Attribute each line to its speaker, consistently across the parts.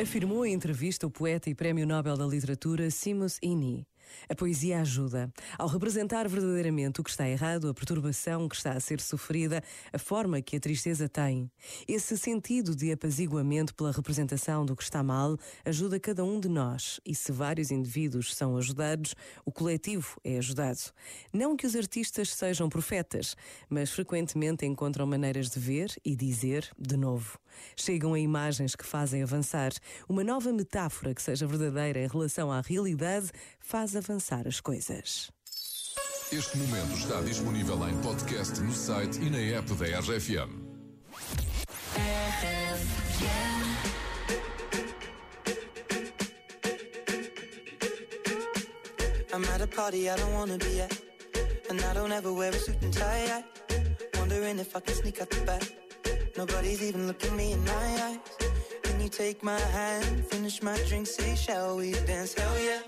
Speaker 1: Afirmou em entrevista o poeta e Prémio Nobel da Literatura Simus Ini. A poesia ajuda. Ao representar verdadeiramente o que está errado, a perturbação que está a ser sofrida, a forma que a tristeza tem. Esse sentido de apaziguamento pela representação do que está mal ajuda cada um de nós. E se vários indivíduos são ajudados, o coletivo é ajudado. Não que os artistas sejam profetas, mas frequentemente encontram maneiras de ver e dizer de novo. Chegam a imagens que fazem avançar. Uma nova metáfora que seja verdadeira em relação à realidade faz avançar as coisas.
Speaker 2: Este momento está disponível em podcast no site e na app da RFM.
Speaker 3: I'm at a party I don't wanna be at, and I don't ever wear a suit and tie. I wondering if I can sneak out the back. Nobody's even looking me in my eyes. Can you take my hand, finish my drink, say, shall we dance? Hell yeah.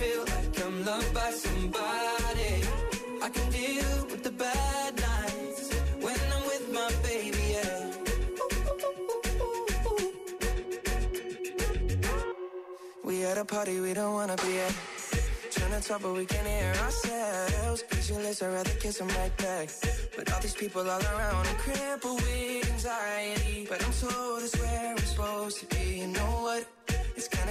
Speaker 3: feel like I'm loved by somebody. I can deal with the bad nights when I'm with my baby, yeah. We at a party we don't wanna be at. Trying to talk, but we can't hear ourselves. Pictureless, I'd rather kiss them right back. But all these people all around, I'm crippled with anxiety. But I'm told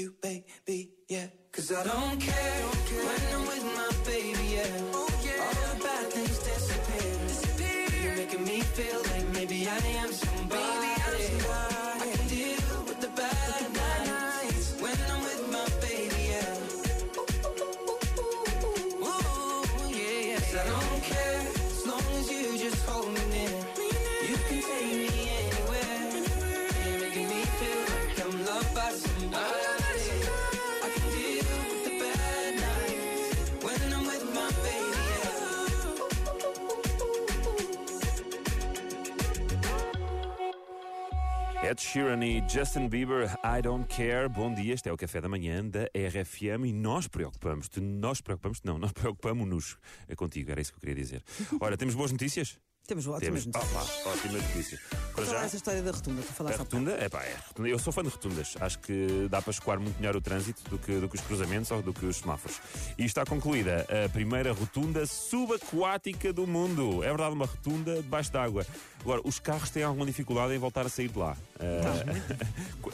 Speaker 3: You, baby. Yeah, cause I don't care
Speaker 4: Ed Sheeran e Justin Bieber, I Don't Care. Bom dia, este é o café da manhã da RFM e nós preocupamos-te, nós preocupamos-te, não, nós preocupamos-nos contigo, era isso que eu queria dizer. Ora, temos boas notícias?
Speaker 1: Temos ótimas
Speaker 4: Temos.
Speaker 1: notícias.
Speaker 4: Opa, ótimas notícias. Para
Speaker 1: Falar
Speaker 4: já,
Speaker 1: essa história da rotunda, tu
Speaker 4: a
Speaker 1: falaste há pouco.
Speaker 4: rotunda, é pá, é rotunda. Eu sou fã de rotundas. Acho que dá para escoar muito melhor o trânsito do que, do que os cruzamentos ou do que os semáforos. E está concluída a primeira rotunda subaquática do mundo. É verdade, uma rotunda debaixo d'água. Agora, os carros têm alguma dificuldade em voltar a sair de lá.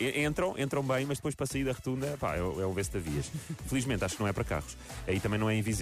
Speaker 4: Eh, entram, entram bem, mas depois para sair da rotunda, pá, é, o- é vê-se da vias. Felizmente, acho que não é para carros. Aí também não é invisível.